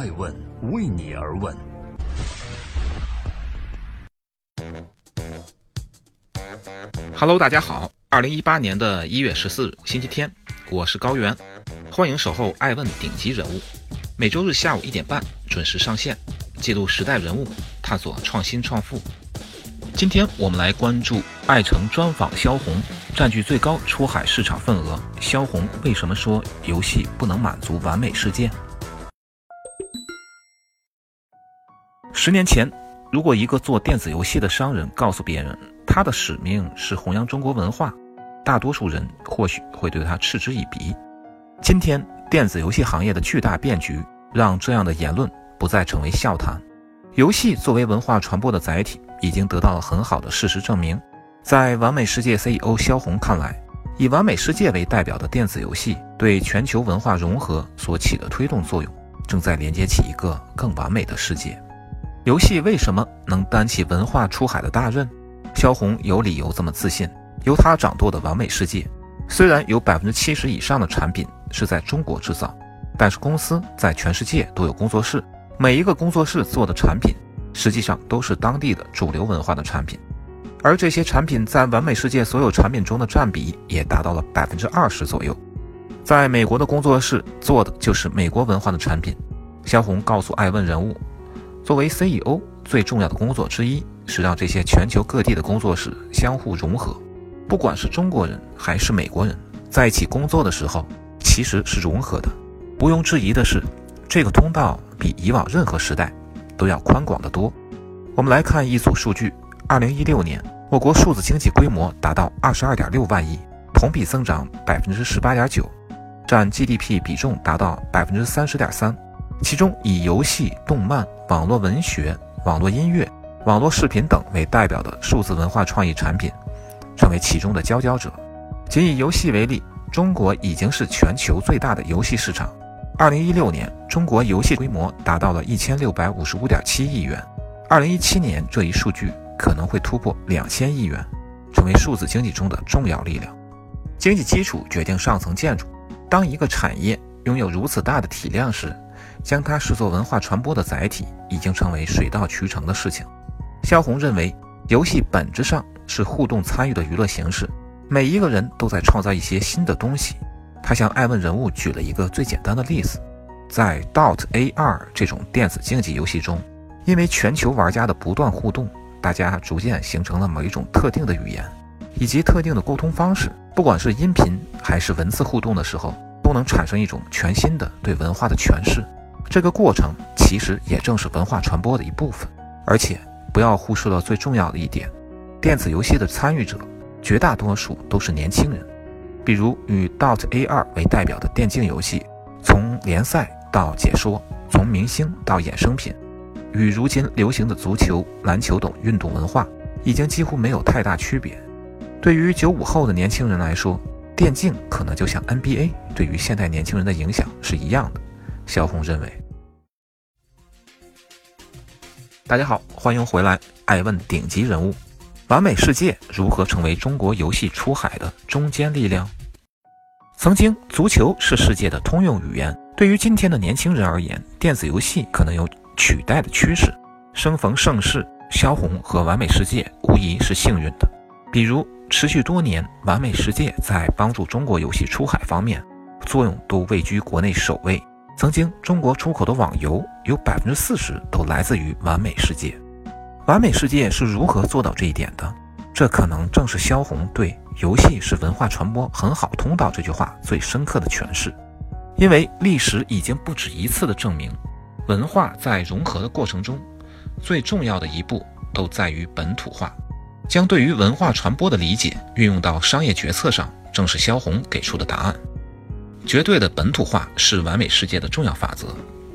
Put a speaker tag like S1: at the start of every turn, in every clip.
S1: 爱问为你而问。
S2: Hello，大家好，二零一八年的一月十四日，星期天，我是高原，欢迎守候爱问顶级人物，每周日下午一点半准时上线，记录时代人物，探索创新创富。今天我们来关注爱城专访萧红，占据最高出海市场份额。萧红为什么说游戏不能满足完美世界？十年前，如果一个做电子游戏的商人告诉别人他的使命是弘扬中国文化，大多数人或许会对他嗤之以鼻。今天，电子游戏行业的巨大变局让这样的言论不再成为笑谈。游戏作为文化传播的载体。已经得到了很好的事实证明。在完美世界 CEO 萧红看来，以完美世界为代表的电子游戏对全球文化融合所起的推动作用，正在连接起一个更完美的世界。游戏为什么能担起文化出海的大任？萧红有理由这么自信。由他掌舵的完美世界，虽然有百分之七十以上的产品是在中国制造，但是公司在全世界都有工作室，每一个工作室做的产品。实际上都是当地的主流文化的产品，而这些产品在完美世界所有产品中的占比也达到了百分之二十左右。在美国的工作室做的就是美国文化的产品。萧红告诉爱问人物，作为 CEO 最重要的工作之一是让这些全球各地的工作室相互融合，不管是中国人还是美国人在一起工作的时候，其实是融合的。毋庸置疑的是，这个通道比以往任何时代。都要宽广得多。我们来看一组数据：二零一六年，我国数字经济规模达到二十二点六万亿，同比增长百分之十八点九，占 GDP 比重达到百分之三十点三。其中，以游戏、动漫、网络文学、网络音乐、网络视频等为代表的数字文化创意产品，成为其中的佼佼者。仅以游戏为例，中国已经是全球最大的游戏市场。二零一六年，中国游戏规模达到了一千六百五十五点七亿元。二零一七年，这一数据可能会突破两千亿元，成为数字经济中的重要力量。经济基础决定上层建筑。当一个产业拥有如此大的体量时，将它视作文化传播的载体，已经成为水到渠成的事情。萧红认为，游戏本质上是互动参与的娱乐形式，每一个人都在创造一些新的东西。他向艾问人物举了一个最简单的例子，在 Dot AR 这种电子竞技游戏中，因为全球玩家的不断互动，大家逐渐形成了某一种特定的语言，以及特定的沟通方式。不管是音频还是文字互动的时候，都能产生一种全新的对文化的诠释。这个过程其实也正是文化传播的一部分。而且不要忽视了最重要的一点，电子游戏的参与者绝大多数都是年轻人。比如以 DOTA2 为代表的电竞游戏，从联赛到解说，从明星到衍生品，与如今流行的足球、篮球等运动文化已经几乎没有太大区别。对于九五后的年轻人来说，电竞可能就像 NBA 对于现代年轻人的影响是一样的。萧红认为。大家好，欢迎回来，爱问顶级人物。完美世界如何成为中国游戏出海的中坚力量？曾经，足球是世界的通用语言。对于今天的年轻人而言，电子游戏可能有取代的趋势。生逢盛世，萧红和完美世界无疑是幸运的。比如，持续多年，完美世界在帮助中国游戏出海方面作用都位居国内首位。曾经，中国出口的网游有百分之四十都来自于完美世界。完美世界是如何做到这一点的？这可能正是萧红对“游戏是文化传播很好通道”这句话最深刻的诠释。因为历史已经不止一次的证明，文化在融合的过程中，最重要的一步都在于本土化。将对于文化传播的理解运用到商业决策上，正是萧红给出的答案。绝对的本土化是完美世界的重要法则。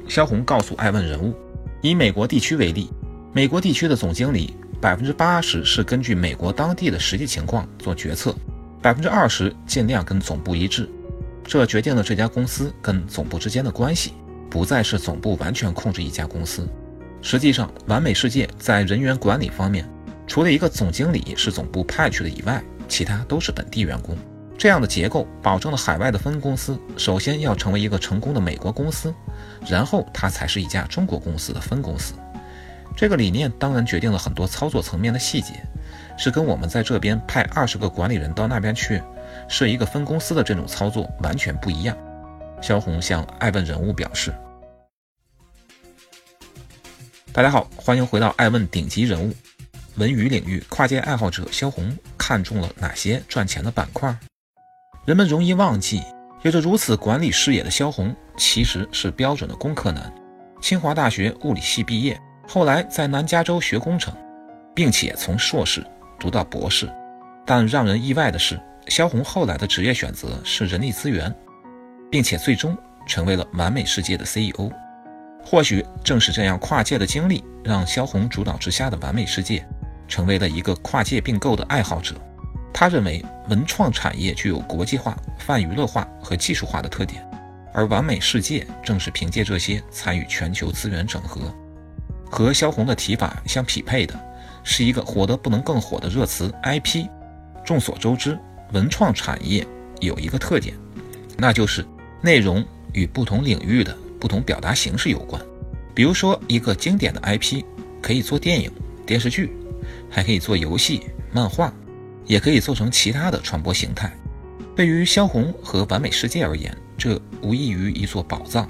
S2: 萧红告诉爱问人物，以美国地区为例。美国地区的总经理百分之八十是根据美国当地的实际情况做决策，百分之二十尽量跟总部一致。这决定了这家公司跟总部之间的关系不再是总部完全控制一家公司。实际上，完美世界在人员管理方面，除了一个总经理是总部派去的以外，其他都是本地员工。这样的结构保证了海外的分公司首先要成为一个成功的美国公司，然后它才是一家中国公司的分公司。这个理念当然决定了很多操作层面的细节，是跟我们在这边派二十个管理人到那边去设一个分公司的这种操作完全不一样。萧红向爱问人物表示：“大家好，欢迎回到爱问顶级人物。文娱领域跨界爱好者萧红看中了哪些赚钱的板块？人们容易忘记，有着如此管理视野的萧红其实是标准的工科男，清华大学物理系毕业。”后来在南加州学工程，并且从硕士读到博士，但让人意外的是，萧红后来的职业选择是人力资源，并且最终成为了完美世界的 CEO。或许正是这样跨界的经历，让萧红主导之下的完美世界成为了一个跨界并购的爱好者。他认为文创产业具有国际化、泛娱乐化和技术化的特点，而完美世界正是凭借这些参与全球资源整合。和萧红的提法相匹配的，是一个火得不能更火的热词 IP。众所周知，文创产业有一个特点，那就是内容与不同领域的不同表达形式有关。比如说，一个经典的 IP 可以做电影、电视剧，还可以做游戏、漫画，也可以做成其他的传播形态。对于萧红和完美世界而言，这无异于一座宝藏。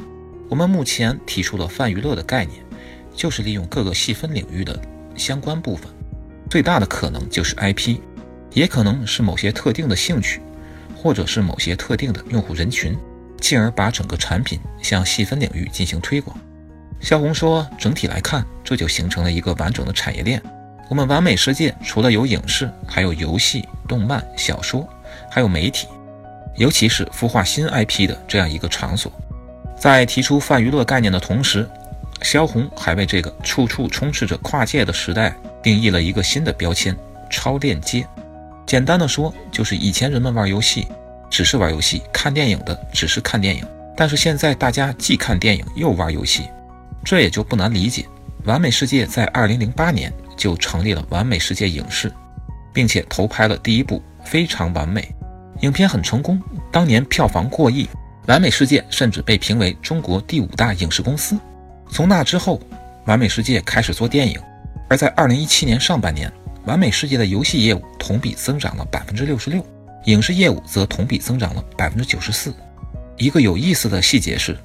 S2: 我们目前提出了泛娱乐的概念。就是利用各个细分领域的相关部分，最大的可能就是 IP，也可能是某些特定的兴趣，或者是某些特定的用户人群，进而把整个产品向细分领域进行推广。萧红说，整体来看，这就形成了一个完整的产业链。我们完美世界除了有影视，还有游戏、动漫、小说，还有媒体，尤其是孵化新 IP 的这样一个场所。在提出泛娱乐概念的同时，萧红还为这个处处充斥着跨界的时代定义了一个新的标签——超链接。简单的说，就是以前人们玩游戏只是玩游戏，看电影的只是看电影，但是现在大家既看电影又玩游戏，这也就不难理解。完美世界在2008年就成立了完美世界影视，并且投拍了第一部《非常完美》，影片很成功，当年票房过亿，完美世界甚至被评为中国第五大影视公司。从那之后，完美世界开始做电影，而在二零一七年上半年，完美世界的游戏业务同比增长了百分之六十六，影视业务则同比增长了百分之九十四。一个有意思的细节是，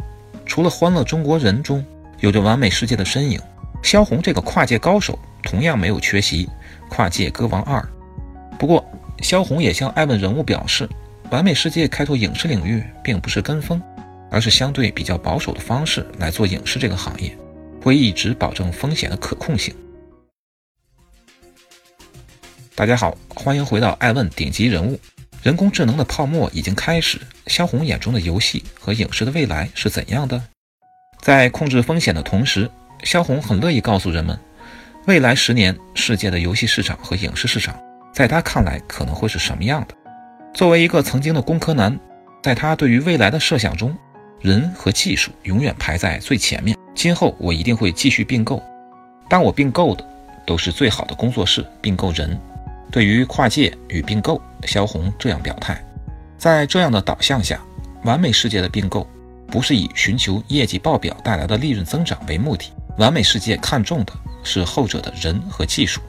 S2: 除了《欢乐中国人》中有着完美世界的身影，萧红这个跨界高手同样没有缺席《跨界歌王二》。不过，萧红也向艾问人物表示，完美世界开拓影视领域并不是跟风。而是相对比较保守的方式来做影视这个行业，会一直保证风险的可控性。大家好，欢迎回到爱问顶级人物。人工智能的泡沫已经开始，萧红眼中的游戏和影视的未来是怎样的？在控制风险的同时，萧红很乐意告诉人们，未来十年世界的游戏市场和影视市场，在他看来可能会是什么样的？作为一个曾经的工科男，在他对于未来的设想中。人和技术永远排在最前面。今后我一定会继续并购，但我并购的都是最好的工作室，并购人。对于跨界与并购，萧红这样表态：在这样的导向下，完美世界的并购不是以寻求业绩报表带来的利润增长为目的，完美世界看重的是后者的人和技术。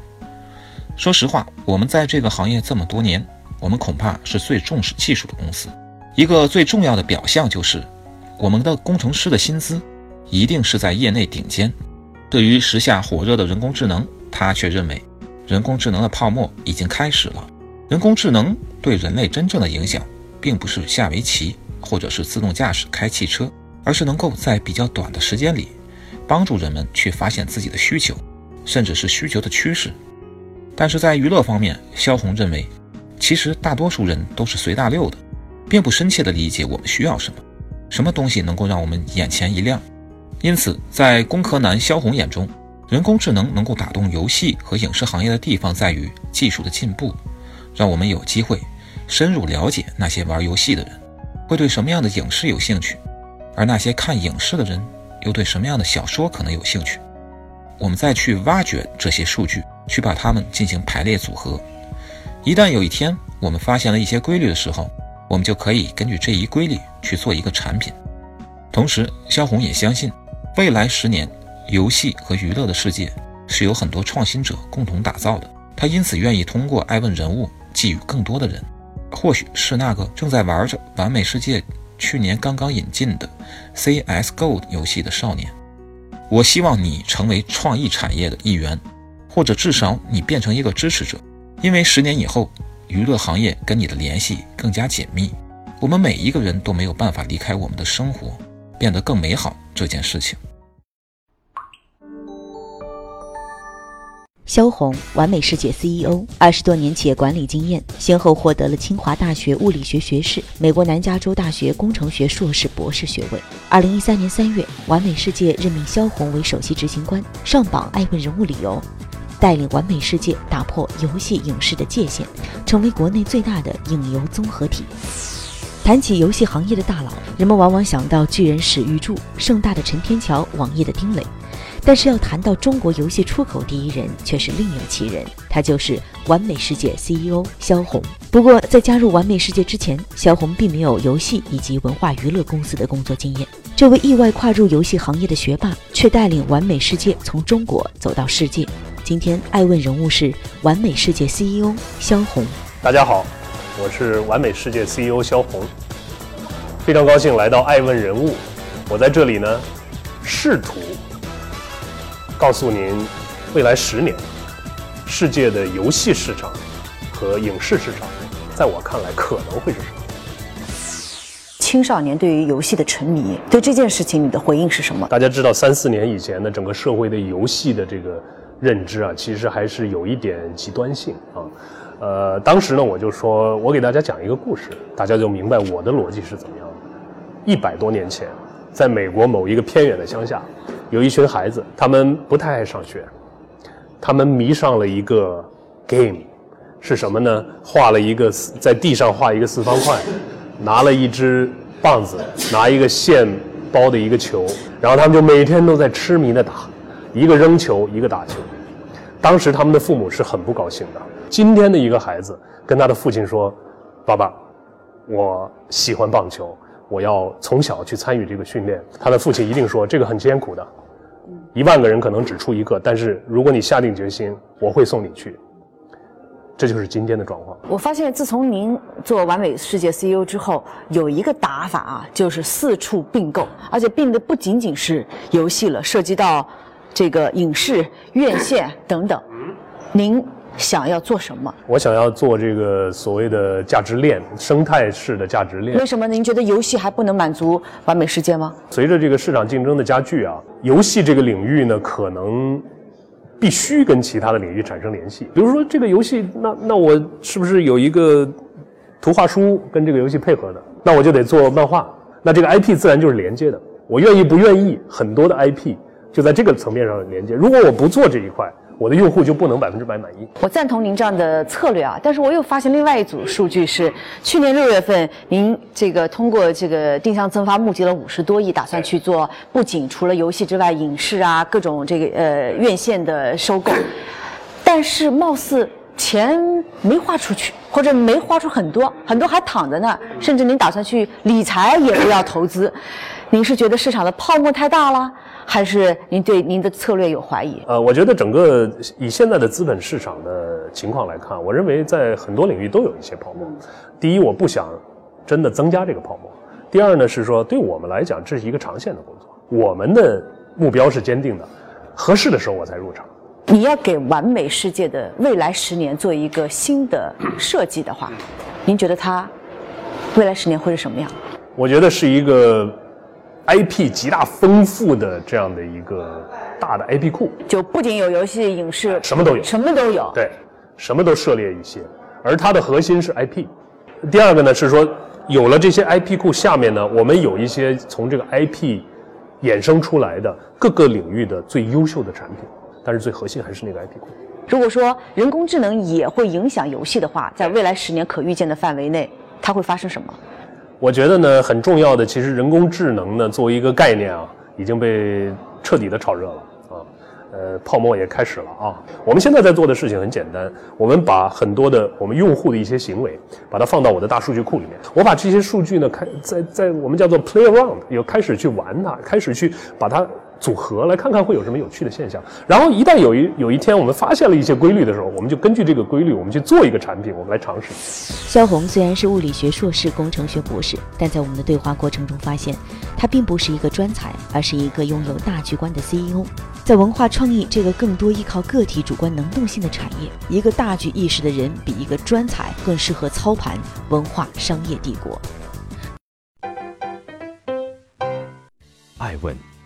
S2: 说实话，我们在这个行业这么多年，我们恐怕是最重视技术的公司。一个最重要的表象就是。我们的工程师的薪资一定是在业内顶尖。对于时下火热的人工智能，他却认为人工智能的泡沫已经开始了。人工智能对人类真正的影响，并不是下围棋或者是自动驾驶开汽车，而是能够在比较短的时间里，帮助人们去发现自己的需求，甚至是需求的趋势。但是在娱乐方面，萧红认为，其实大多数人都是随大流的，并不深切地理解我们需要什么。什么东西能够让我们眼前一亮？因此，在工科男萧红眼中，人工智能能够打动游戏和影视行业的地方在于技术的进步，让我们有机会深入了解那些玩游戏的人会对什么样的影视有兴趣，而那些看影视的人又对什么样的小说可能有兴趣。我们再去挖掘这些数据，去把它们进行排列组合。一旦有一天我们发现了一些规律的时候，我们就可以根据这一规律去做一个产品。同时，肖红也相信，未来十年，游戏和娱乐的世界是由很多创新者共同打造的。他因此愿意通过爱问人物寄予更多的人，或许是那个正在玩着《完美世界》去年刚刚引进的 CS:GO 游戏的少年。我希望你成为创意产业的一员，或者至少你变成一个支持者，因为十年以后，娱乐行业跟你的联系更加紧密。我们每一个人都没有办法离开我们的生活。变得更美好这件事情。
S3: 肖红，完美世界 CEO，二十多年企业管理经验，先后获得了清华大学物理学学士、美国南加州大学工程学硕士、博士学位。二零一三年三月，完美世界任命肖红为首席执行官，上榜爱问人物理由：带领完美世界打破游戏影视的界限，成为国内最大的影游综合体。谈起游戏行业的大佬，人们往往想到巨人史玉柱、盛大的陈天桥、网易的丁磊，但是要谈到中国游戏出口第一人，却是另有其人，他就是完美世界 CEO 肖红。不过，在加入完美世界之前，肖红并没有游戏以及文化娱乐公司的工作经验。这位意外跨入游戏行业的学霸，却带领完美世界从中国走到世界。今天，爱问人物是完美世界 CEO 肖红。
S4: 大家好。我是完美世界 CEO 肖红，非常高兴来到爱问人物。我在这里呢，试图告诉您，未来十年世界的游戏市场和影视市场，在我看来可能会是什么？
S5: 青少年对于游戏的沉迷，对这件事情你的回应是什么？
S4: 大家知道，三四年以前的，整个社会的游戏的这个认知啊，其实还是有一点极端性啊。呃，当时呢，我就说，我给大家讲一个故事，大家就明白我的逻辑是怎么样的。一百多年前，在美国某一个偏远的乡下，有一群孩子，他们不太爱上学，他们迷上了一个 game，是什么呢？画了一个在地上画一个四方块，拿了一支棒子，拿一个线包的一个球，然后他们就每天都在痴迷的打，一个扔球，一个打球。当时他们的父母是很不高兴的。今天的一个孩子跟他的父亲说：“爸爸，我喜欢棒球，我要从小去参与这个训练。”他的父亲一定说：“这个很艰苦的，一万个人可能只出一个，但是如果你下定决心，我会送你去。”这就是今天的状况。
S5: 我发现，自从您做完美世界 CEO 之后，有一个打法啊，就是四处并购，而且并的不仅仅是游戏了，涉及到这个影视、院线等等。您。想要做什么？
S4: 我想要做这个所谓的价值链生态式的价值链。
S5: 为什么您觉得游戏还不能满足完美世界吗？
S4: 随着这个市场竞争的加剧啊，游戏这个领域呢，可能必须跟其他的领域产生联系。比如说这个游戏，那那我是不是有一个图画书跟这个游戏配合的？那我就得做漫画。那这个 IP 自然就是连接的。我愿意不愿意，很多的 IP 就在这个层面上连接。如果我不做这一块，我的用户就不能百分之百满意。
S5: 我赞同您这样的策略啊，但是我又发现另外一组数据是，去年六月份您这个通过这个定向增发募集了五十多亿，打算去做不仅除了游戏之外，影视啊各种这个呃院线的收购，但是貌似钱没花出去，或者没花出很多，很多还躺在那儿，甚至您打算去理财也不要投资，您是觉得市场的泡沫太大了？还是您对您的策略有怀疑？
S4: 呃，我觉得整个以现在的资本市场的情况来看，我认为在很多领域都有一些泡沫。第一，我不想真的增加这个泡沫；第二呢，是说对我们来讲，这是一个长线的工作。我们的目标是坚定的，合适的时候我才入场。
S5: 你要给完美世界的未来十年做一个新的设计的话，您觉得它未来十年会是什么样？
S4: 我觉得是一个。IP 极大丰富的这样的一个大的 IP 库，
S5: 就不仅有游戏、影视，
S4: 什么都有，
S5: 什么都有。
S4: 对，什么都涉猎一些，而它的核心是 IP。第二个呢是说，有了这些 IP 库，下面呢我们有一些从这个 IP 衍生出来的各个领域的最优秀的产品，但是最核心还是那个 IP 库。
S5: 如果说人工智能也会影响游戏的话，在未来十年可预见的范围内，它会发生什么？
S4: 我觉得呢，很重要的，其实人工智能呢，作为一个概念啊，已经被彻底的炒热了啊。呃，泡沫也开始了啊。我们现在在做的事情很简单，我们把很多的我们用户的一些行为，把它放到我的大数据库里面。我把这些数据呢，开在在我们叫做 play around，有开始去玩它，开始去把它。组合来看看会有什么有趣的现象，然后一旦有一有一天我们发现了一些规律的时候，我们就根据这个规律，我们去做一个产品，我们来尝试。
S3: 肖红虽然是物理学硕士、工程学博士，但在我们的对话过程中发现，他并不是一个专才，而是一个拥有大局观的 CEO。在文化创意这个更多依靠个体主观能动性的产业，一个大局意识的人比一个专才更适合操盘文化商业帝国。
S6: 爱问。